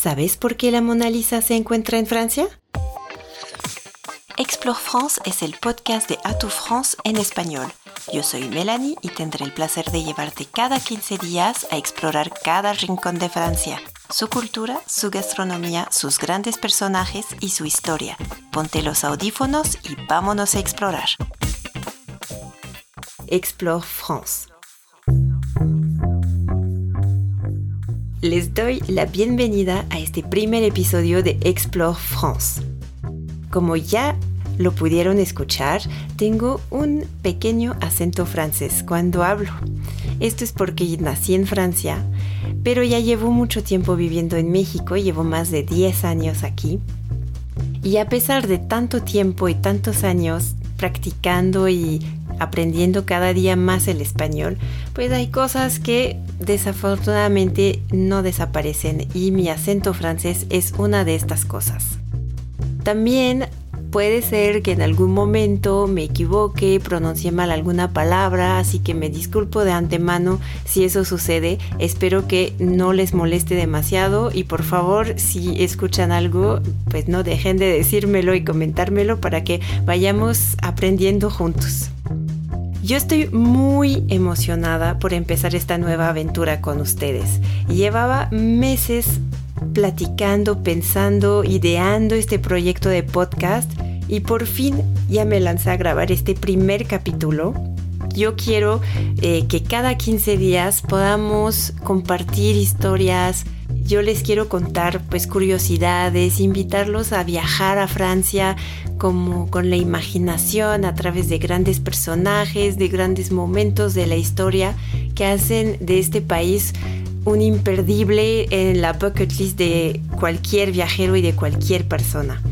¿Sabes por qué la Mona Lisa se encuentra en Francia? Explore France es el podcast de Atout France en español. Yo soy Melanie y tendré el placer de llevarte cada 15 días a explorar cada rincón de Francia, su cultura, su gastronomía, sus grandes personajes y su historia. Ponte los audífonos y vámonos a explorar. Explore France. Les doy la bienvenida a este primer episodio de Explore France. Como ya lo pudieron escuchar, tengo un pequeño acento francés cuando hablo. Esto es porque nací en Francia, pero ya llevo mucho tiempo viviendo en México, llevo más de 10 años aquí. Y a pesar de tanto tiempo y tantos años practicando y aprendiendo cada día más el español, pues hay cosas que desafortunadamente no desaparecen y mi acento francés es una de estas cosas. También puede ser que en algún momento me equivoque, pronuncie mal alguna palabra, así que me disculpo de antemano si eso sucede. Espero que no les moleste demasiado y por favor si escuchan algo, pues no dejen de decírmelo y comentármelo para que vayamos aprendiendo juntos. Yo estoy muy emocionada por empezar esta nueva aventura con ustedes. Llevaba meses platicando, pensando, ideando este proyecto de podcast y por fin ya me lancé a grabar este primer capítulo. Yo quiero eh, que cada 15 días podamos compartir historias, yo les quiero contar pues curiosidades, invitarlos a viajar a Francia como con la imaginación a través de grandes personajes, de grandes momentos de la historia que hacen de este país un imperdible en la bucket list de cualquier viajero y de cualquier persona.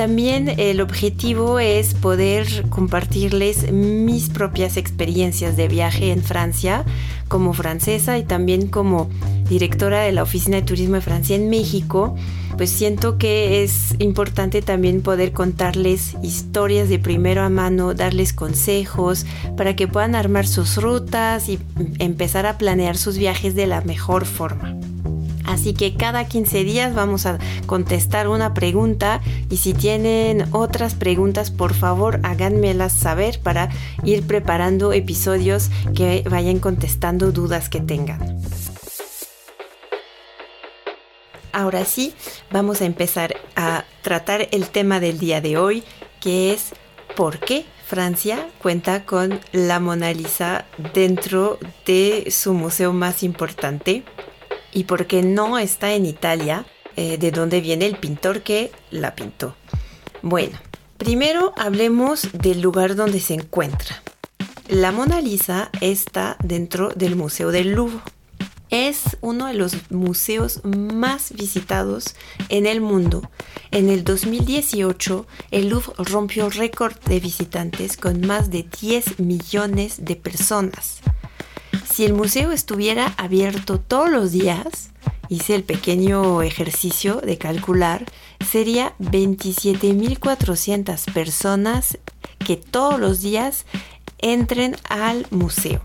También el objetivo es poder compartirles mis propias experiencias de viaje en Francia como francesa y también como directora de la Oficina de Turismo de Francia en México, pues siento que es importante también poder contarles historias de primero a mano, darles consejos para que puedan armar sus rutas y empezar a planear sus viajes de la mejor forma. Así que cada 15 días vamos a contestar una pregunta y si tienen otras preguntas, por favor háganmelas saber para ir preparando episodios que vayan contestando dudas que tengan. Ahora sí, vamos a empezar a tratar el tema del día de hoy, que es por qué Francia cuenta con la Mona Lisa dentro de su museo más importante, y porque no está en Italia, eh, de donde viene el pintor que la pintó. Bueno, primero hablemos del lugar donde se encuentra. La Mona Lisa está dentro del Museo del Louvre. Es uno de los museos más visitados en el mundo. En el 2018, el Louvre rompió récord de visitantes con más de 10 millones de personas. Si el museo estuviera abierto todos los días, hice el pequeño ejercicio de calcular, sería 27.400 personas que todos los días entren al museo.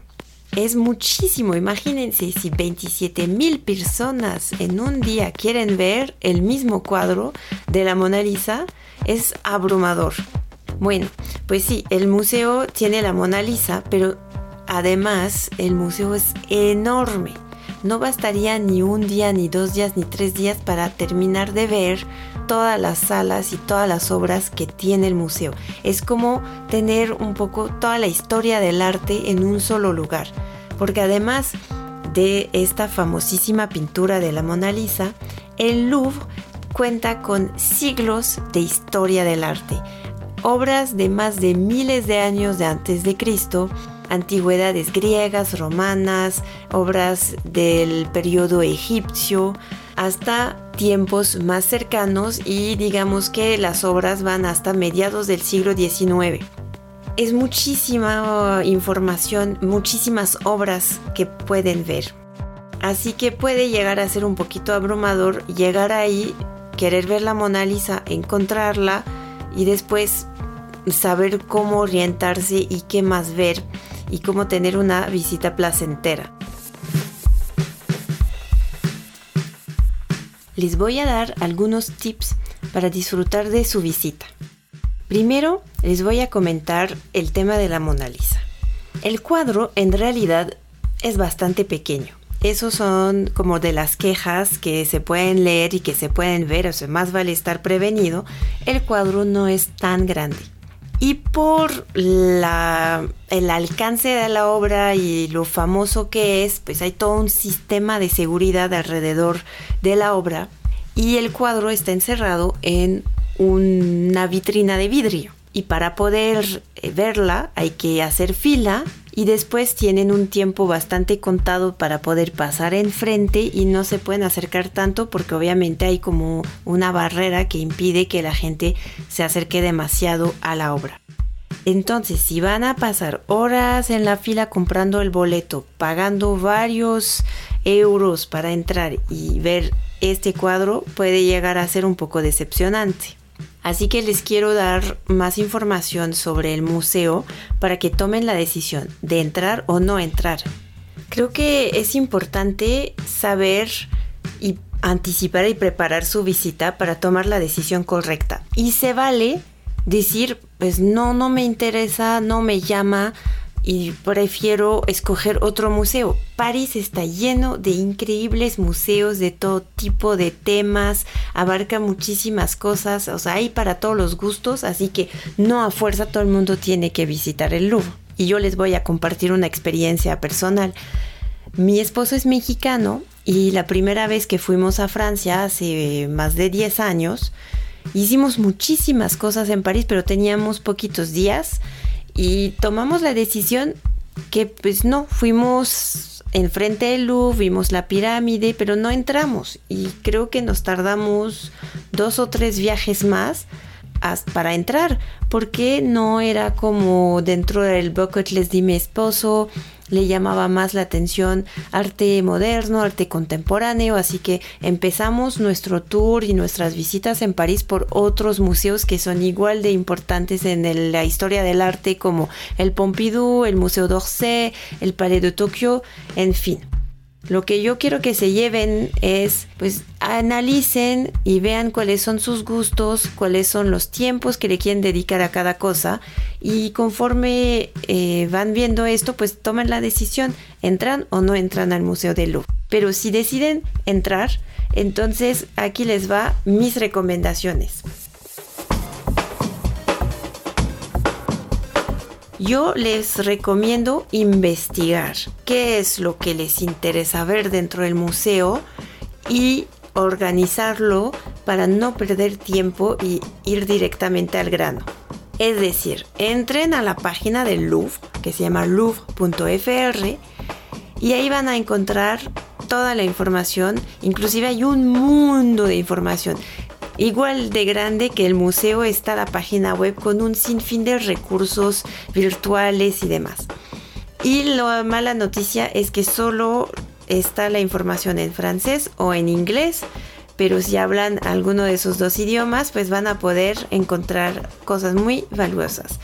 Es muchísimo, imagínense si 27.000 personas en un día quieren ver el mismo cuadro de la Mona Lisa, es abrumador. Bueno, pues sí, el museo tiene la Mona Lisa, pero Además, el museo es enorme. No bastaría ni un día, ni dos días, ni tres días para terminar de ver todas las salas y todas las obras que tiene el museo. Es como tener un poco toda la historia del arte en un solo lugar. Porque además de esta famosísima pintura de la Mona Lisa, el Louvre cuenta con siglos de historia del arte. Obras de más de miles de años de antes de Cristo antigüedades griegas, romanas, obras del periodo egipcio, hasta tiempos más cercanos y digamos que las obras van hasta mediados del siglo XIX. Es muchísima información, muchísimas obras que pueden ver. Así que puede llegar a ser un poquito abrumador llegar ahí, querer ver la Mona Lisa, encontrarla y después saber cómo orientarse y qué más ver y cómo tener una visita placentera. les voy a dar algunos tips para disfrutar de su visita. Primero, les voy a comentar el tema de la Mona Lisa. El cuadro en realidad es bastante pequeño. Esos son como de las quejas que se pueden leer y que se pueden ver, o sea, más vale estar prevenido. El cuadro no es tan grande. Y por la, el alcance de la obra y lo famoso que es, pues hay todo un sistema de seguridad alrededor de la obra y el cuadro está encerrado en una vitrina de vidrio. Y para poder eh, verla hay que hacer fila y después tienen un tiempo bastante contado para poder pasar enfrente y no se pueden acercar tanto porque obviamente hay como una barrera que impide que la gente se acerque demasiado a la obra. Entonces, si van a pasar horas en la fila comprando el boleto, pagando varios euros para entrar y ver este cuadro, puede llegar a ser un poco decepcionante. Así que les quiero dar más información sobre el museo para que tomen la decisión de entrar o no entrar. Creo que es importante saber y anticipar y preparar su visita para tomar la decisión correcta. Y se vale decir, pues no, no me interesa, no me llama, y prefiero escoger otro museo. París está lleno de increíbles museos de todo tipo de temas, abarca muchísimas cosas, o sea, hay para todos los gustos, así que no a fuerza todo el mundo tiene que visitar el Louvre. Y yo les voy a compartir una experiencia personal. Mi esposo es mexicano y la primera vez que fuimos a Francia hace más de 10 años, hicimos muchísimas cosas en París, pero teníamos poquitos días y tomamos la decisión que pues no, fuimos enfrente del Louvre, vimos la pirámide, pero no entramos. Y creo que nos tardamos dos o tres viajes más para entrar, porque no era como dentro del bucket list de mi esposo, le llamaba más la atención arte moderno, arte contemporáneo, así que empezamos nuestro tour y nuestras visitas en París por otros museos que son igual de importantes en la historia del arte como el Pompidou, el Museo d'Orsay, el Palais de Tokio, en fin. Lo que yo quiero que se lleven es, pues, analicen y vean cuáles son sus gustos, cuáles son los tiempos que le quieren dedicar a cada cosa y conforme eh, van viendo esto, pues tomen la decisión, entran o no entran al Museo del Louvre. Pero si deciden entrar, entonces aquí les va mis recomendaciones. Yo les recomiendo investigar qué es lo que les interesa ver dentro del museo y organizarlo para no perder tiempo y ir directamente al grano. Es decir, entren a la página del Louvre, que se llama louvre.fr, y ahí van a encontrar toda la información, inclusive hay un mundo de información. Igual de grande que el museo está la página web con un sinfín de recursos virtuales y demás. Y la mala noticia es que solo está la información en francés o en inglés, pero si hablan alguno de esos dos idiomas, pues van a poder encontrar cosas muy valuosas.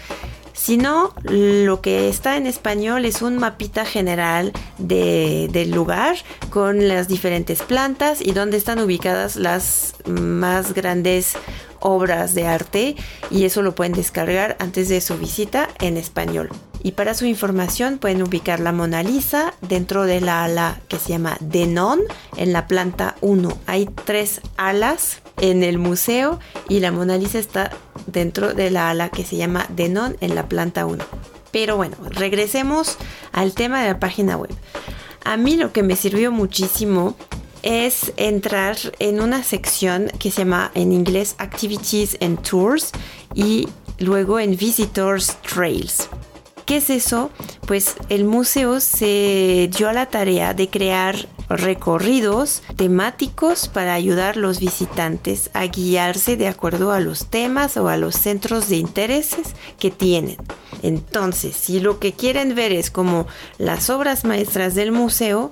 Si no, lo que está en español es un mapita general del lugar con las diferentes plantas y donde están ubicadas las más grandes obras de arte y eso lo pueden descargar antes de su visita en español. Y para su información pueden ubicar la Mona Lisa dentro de la ala que se llama Denon en la planta 1. Hay tres alas en el museo y la Mona Lisa está dentro de la ala que se llama Denon en la planta 1. Pero bueno, regresemos al tema de la página web. A mí lo que me sirvió muchísimo es entrar en una sección que se llama en inglés Activities and Tours y luego en Visitors Trails. ¿Qué es eso? Pues el museo se dio a la tarea de crear recorridos temáticos para ayudar a los visitantes a guiarse de acuerdo a los temas o a los centros de intereses que tienen. Entonces, si lo que quieren ver es como las obras maestras del museo,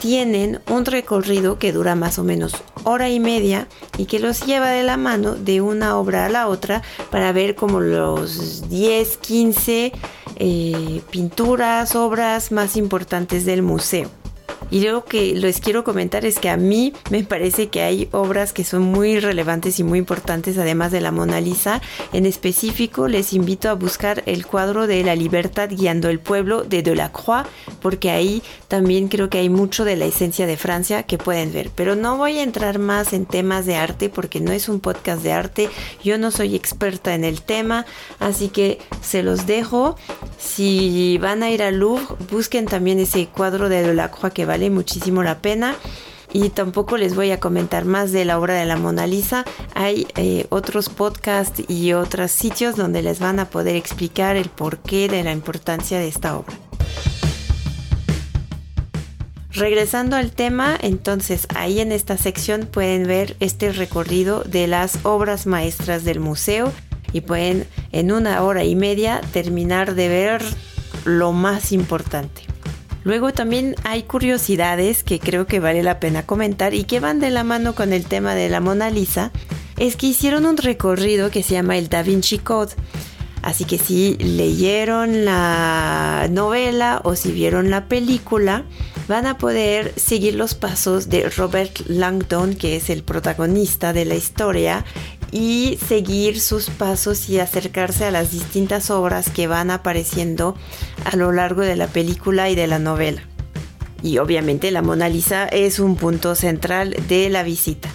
tienen un recorrido que dura más o menos hora y media y que los lleva de la mano de una obra a la otra para ver como los 10, 15 eh, pinturas, obras más importantes del museo. Y lo que les quiero comentar es que a mí me parece que hay obras que son muy relevantes y muy importantes, además de la Mona Lisa. En específico, les invito a buscar el cuadro de La libertad guiando el pueblo de Delacroix, porque ahí también creo que hay mucho de la esencia de Francia que pueden ver. Pero no voy a entrar más en temas de arte porque no es un podcast de arte. Yo no soy experta en el tema, así que se los dejo. Si van a ir al Louvre, busquen también ese cuadro de Delacroix que vale muchísimo la pena. Y tampoco les voy a comentar más de la obra de la Mona Lisa. Hay eh, otros podcasts y otros sitios donde les van a poder explicar el porqué de la importancia de esta obra. Regresando al tema, entonces ahí en esta sección pueden ver este recorrido de las obras maestras del museo y pueden en una hora y media terminar de ver lo más importante. Luego también hay curiosidades que creo que vale la pena comentar y que van de la mano con el tema de la Mona Lisa. Es que hicieron un recorrido que se llama el Da Vinci Code. Así que si leyeron la novela o si vieron la película, van a poder seguir los pasos de Robert Langdon, que es el protagonista de la historia, y seguir sus pasos y acercarse a las distintas obras que van apareciendo a lo largo de la película y de la novela. Y obviamente la Mona Lisa es un punto central de la visita.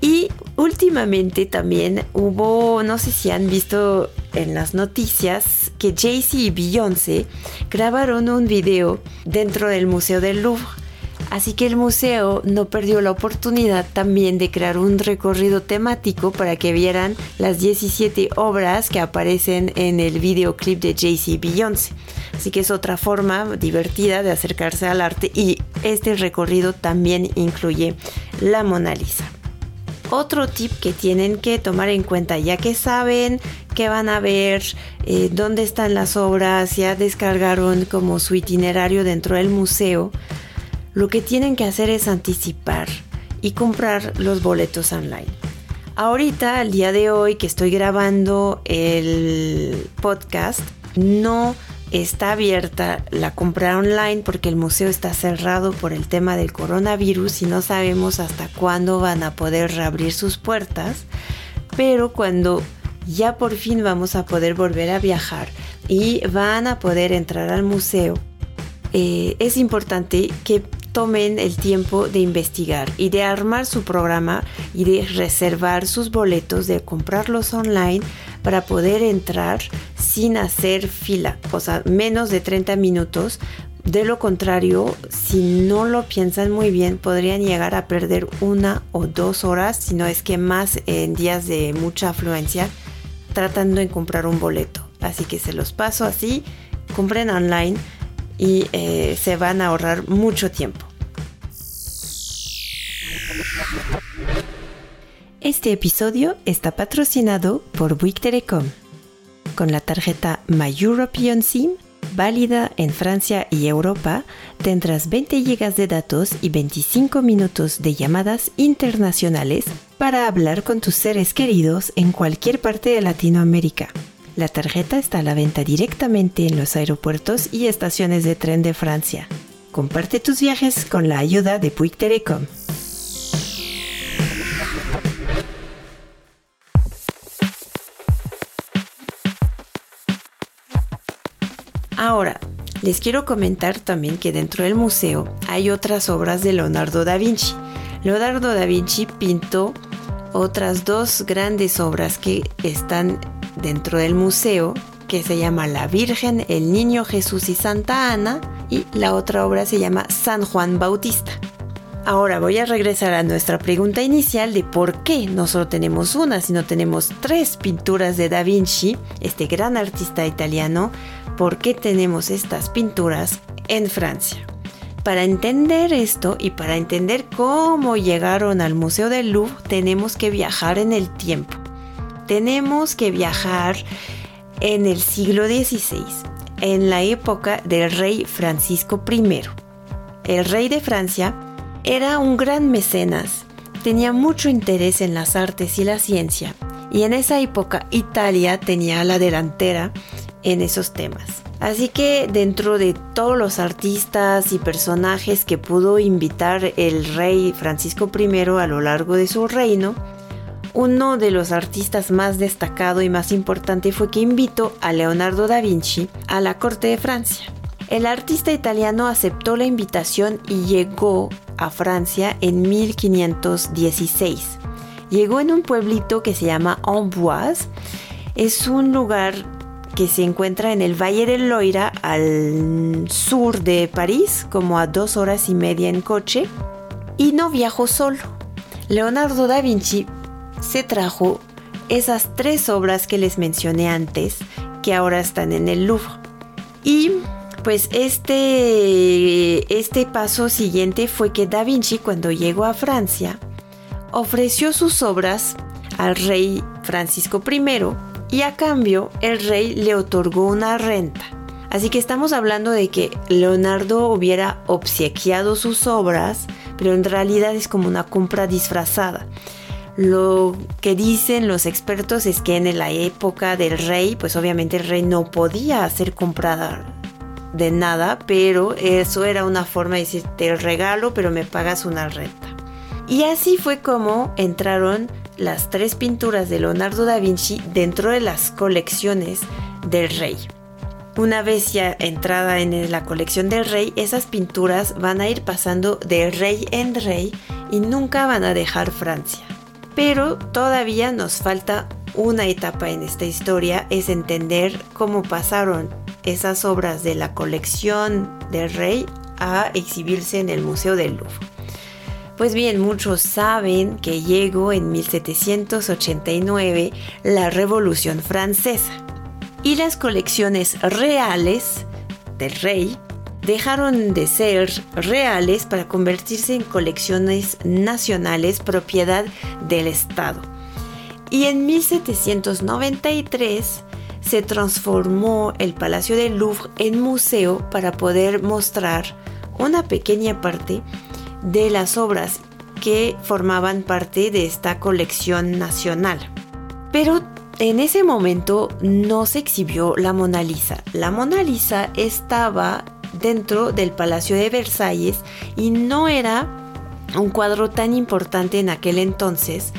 Y últimamente también hubo, no sé si han visto en las noticias, que Jay-Z y Beyoncé grabaron un video dentro del Museo del Louvre Así que el museo no perdió la oportunidad también de crear un recorrido temático para que vieran las 17 obras que aparecen en el videoclip de Jay-Z Beyoncé. Así que es otra forma divertida de acercarse al arte y este recorrido también incluye la Mona Lisa. Otro tip que tienen que tomar en cuenta, ya que saben que van a ver, eh, dónde están las obras, ya descargaron como su itinerario dentro del museo, lo que tienen que hacer es anticipar y comprar los boletos online. Ahorita, al día de hoy que estoy grabando el podcast, no está abierta la compra online porque el museo está cerrado por el tema del coronavirus y no sabemos hasta cuándo van a poder reabrir sus puertas. Pero cuando ya por fin vamos a poder volver a viajar y van a poder entrar al museo, eh, es importante que tomen el tiempo de investigar y de armar su programa y de reservar sus boletos, de comprarlos online para poder entrar sin hacer fila, o sea, menos de 30 minutos. De lo contrario, si no lo piensan muy bien, podrían llegar a perder una o dos horas, si no es que más en días de mucha afluencia, tratando de comprar un boleto. Así que se los paso así, compren online y eh, se van a ahorrar mucho tiempo. Este episodio está patrocinado por Bouygues Telecom. Con la tarjeta My European SIM, válida en Francia y Europa, tendrás 20 GB de datos y 25 minutos de llamadas internacionales para hablar con tus seres queridos en cualquier parte de Latinoamérica. La tarjeta está a la venta directamente en los aeropuertos y estaciones de tren de Francia. Comparte tus viajes con la ayuda de Puig Telecom. Ahora, les quiero comentar también que dentro del museo hay otras obras de Leonardo da Vinci. Leonardo da Vinci pintó otras dos grandes obras que están dentro del museo, que se llama La Virgen, el Niño Jesús y Santa Ana, y la otra obra se llama San Juan Bautista. Ahora voy a regresar a nuestra pregunta inicial de por qué no solo tenemos una, sino tenemos tres pinturas de Da Vinci, este gran artista italiano, por qué tenemos estas pinturas en Francia. Para entender esto y para entender cómo llegaron al Museo del Louvre, tenemos que viajar en el tiempo. Tenemos que viajar en el siglo XVI, en la época del rey Francisco I. El rey de Francia era un gran mecenas, tenía mucho interés en las artes y la ciencia, y en esa época Italia tenía la delantera en esos temas. Así que dentro de todos los artistas y personajes que pudo invitar el rey Francisco I a lo largo de su reino, uno de los artistas más destacado y más importante fue que invitó a Leonardo da Vinci a la corte de Francia. El artista italiano aceptó la invitación y llegó a Francia en 1516. Llegó en un pueblito que se llama Amboise. Es un lugar que se encuentra en el Valle del Loira al sur de París, como a dos horas y media en coche, y no viajó solo. Leonardo da Vinci se trajo esas tres obras que les mencioné antes, que ahora están en el Louvre. Y pues este, este paso siguiente fue que Da Vinci cuando llegó a Francia ofreció sus obras al rey Francisco I y a cambio el rey le otorgó una renta. Así que estamos hablando de que Leonardo hubiera obsequiado sus obras, pero en realidad es como una compra disfrazada. Lo que dicen los expertos es que en la época del rey, pues obviamente el rey no podía hacer comprar de nada, pero eso era una forma de decir, te regalo, pero me pagas una renta. Y así fue como entraron las tres pinturas de Leonardo da Vinci dentro de las colecciones del rey. Una vez ya entrada en la colección del rey, esas pinturas van a ir pasando de rey en rey y nunca van a dejar Francia. Pero todavía nos falta una etapa en esta historia, es entender cómo pasaron esas obras de la colección del rey a exhibirse en el Museo del Louvre. Pues bien, muchos saben que llegó en 1789 la Revolución Francesa y las colecciones reales del rey dejaron de ser reales para convertirse en colecciones nacionales propiedad del Estado. Y en 1793 se transformó el Palacio del Louvre en museo para poder mostrar una pequeña parte de las obras que formaban parte de esta colección nacional. Pero en ese momento no se exhibió la Mona Lisa. La Mona Lisa estaba dentro del Palacio de Versalles y no era un cuadro tan importante en aquel entonces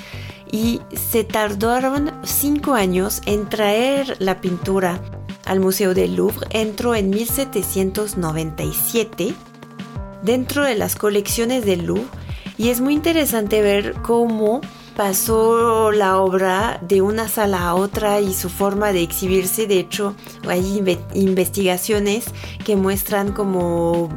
y se tardaron cinco años en traer la pintura al Museo del Louvre. Entró en 1797 dentro de las colecciones del Louvre y es muy interesante ver cómo pasó la obra de una sala a otra y su forma de exhibirse. De hecho, hay investigaciones que muestran como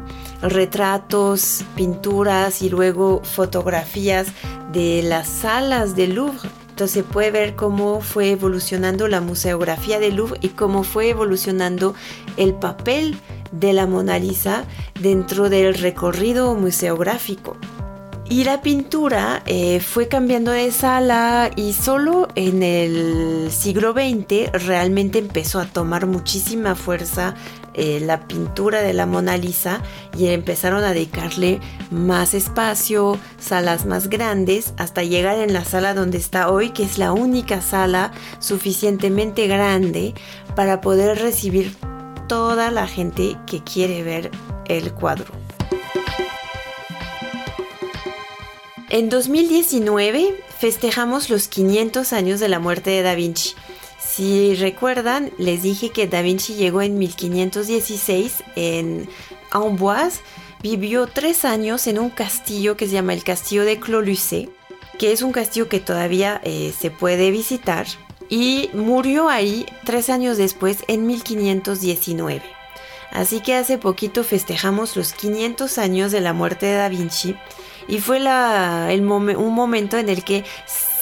retratos, pinturas y luego fotografías de las salas del Louvre. Entonces se puede ver cómo fue evolucionando la museografía del Louvre y cómo fue evolucionando el papel de la Mona Lisa dentro del recorrido museográfico. Y la pintura eh, fue cambiando de sala y solo en el siglo XX realmente empezó a tomar muchísima fuerza eh, la pintura de la Mona Lisa y empezaron a dedicarle más espacio, salas más grandes, hasta llegar en la sala donde está hoy, que es la única sala suficientemente grande para poder recibir toda la gente que quiere ver el cuadro. En 2019 festejamos los 500 años de la muerte de Da Vinci. Si recuerdan, les dije que Da Vinci llegó en 1516 en Amboise, vivió tres años en un castillo que se llama el Castillo de Clos-Lucé, que es un castillo que todavía eh, se puede visitar y murió ahí tres años después en 1519. Así que hace poquito festejamos los 500 años de la muerte de Da Vinci y fue un momento en el que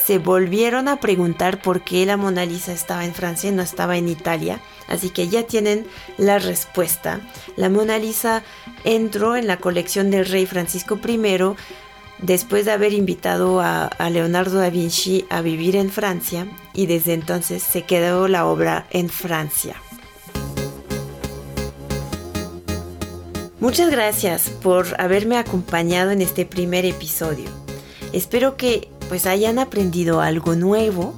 se volvieron a preguntar por qué la Mona Lisa estaba en Francia y no estaba en Italia. Así que ya tienen la respuesta. La Mona Lisa entró en la colección del rey Francisco I después de haber invitado a, Leonardo da Vinci a vivir en Francia y desde entonces se quedó la obra en Francia. Muchas gracias por haberme acompañado en este primer episodio. Espero que pues hayan aprendido algo nuevo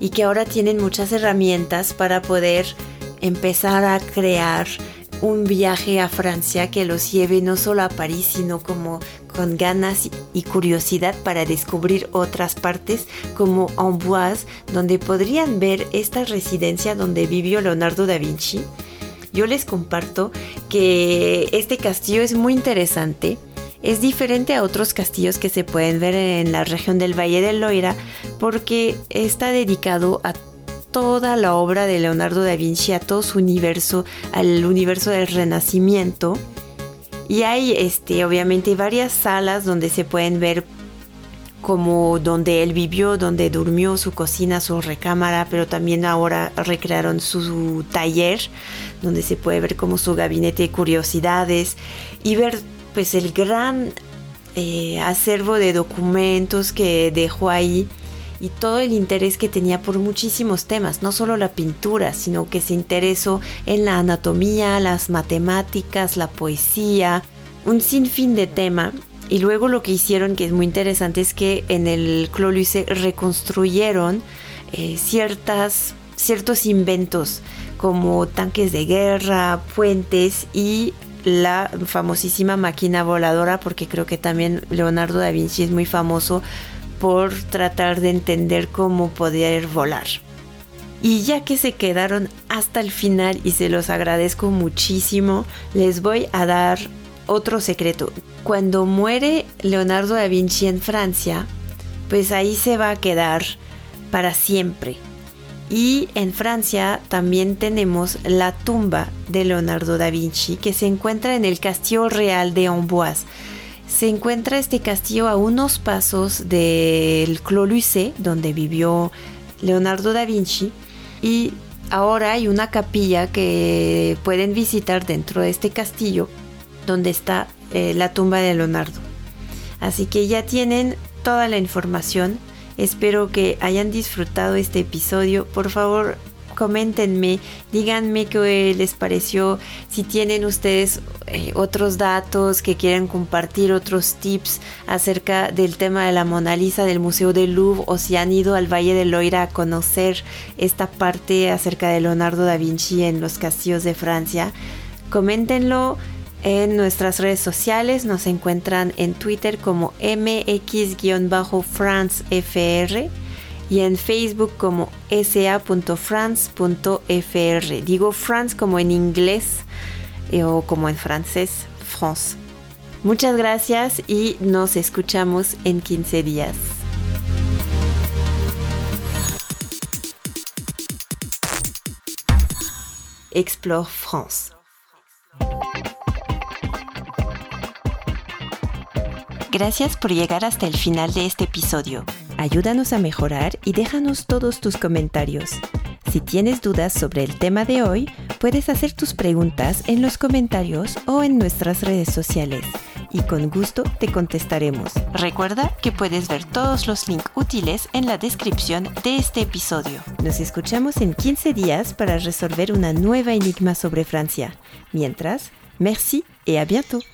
y que ahora tienen muchas herramientas para poder empezar a crear un viaje a Francia que los lleve no solo a París, sino como con ganas y curiosidad para descubrir otras partes como Amboise, donde podrían ver esta residencia donde vivió Leonardo da Vinci. Yo les comparto que este castillo es muy interesante. Es diferente a otros castillos que se pueden ver en la región del Valle del Loira porque está dedicado a toda la obra de Leonardo da Vinci, a todo su universo, al universo del Renacimiento. Y hay este, obviamente varias salas donde se pueden ver como donde él vivió, donde durmió, su cocina, su recámara, pero también ahora recrearon su, taller, donde se puede ver como su gabinete de curiosidades y ver pues el gran eh, acervo de documentos que dejó ahí y todo el interés que tenía por muchísimos temas, no solo la pintura, sino que se interesó en la anatomía, las matemáticas, la poesía, un sinfín de temas. Y luego lo que hicieron, que es muy interesante, es que en el Clos reconstruyeron eh, ciertas, ciertos inventos como tanques de guerra, puentes y la famosísima máquina voladora, porque creo que también Leonardo da Vinci es muy famoso por tratar de entender cómo poder volar. Y ya que se quedaron hasta el final y se los agradezco muchísimo, les voy a dar otro secreto. Cuando muere Leonardo da Vinci en Francia, pues ahí se va a quedar para siempre. Y en Francia también tenemos la tumba de Leonardo da Vinci que se encuentra en el Castillo Real de Amboise se encuentra este castillo a unos pasos del Clos donde vivió Leonardo da Vinci, y ahora hay una capilla que pueden visitar dentro de este castillo, donde está eh, la tumba de Leonardo. Así que ya tienen toda la información. Espero que hayan disfrutado este episodio. Por favor, coméntenme, díganme qué les pareció, si tienen ustedes eh, otros datos que quieren compartir, otros tips acerca del tema de la Mona Lisa del Museo del Louvre o si han ido al Valle del Loira a conocer esta parte acerca de Leonardo da Vinci en los castillos de Francia. Coméntenlo en nuestras redes sociales, nos encuentran en Twitter como mx-francefr y en Facebook como sa.france.fr. Digo France como en inglés eh, o como en francés, France. Muchas gracias y nos escuchamos en 15 días. Explore France. Gracias por llegar hasta el final de este episodio. Ayúdanos a mejorar y déjanos todos tus comentarios. Si tienes dudas sobre el tema de hoy, puedes hacer tus preguntas en los comentarios o en nuestras redes sociales y con gusto te contestaremos. Recuerda que puedes ver todos los links útiles en la descripción de este episodio. Nos escuchamos en 15 días para resolver una nueva enigma sobre Francia. Mientras, merci et à bientôt.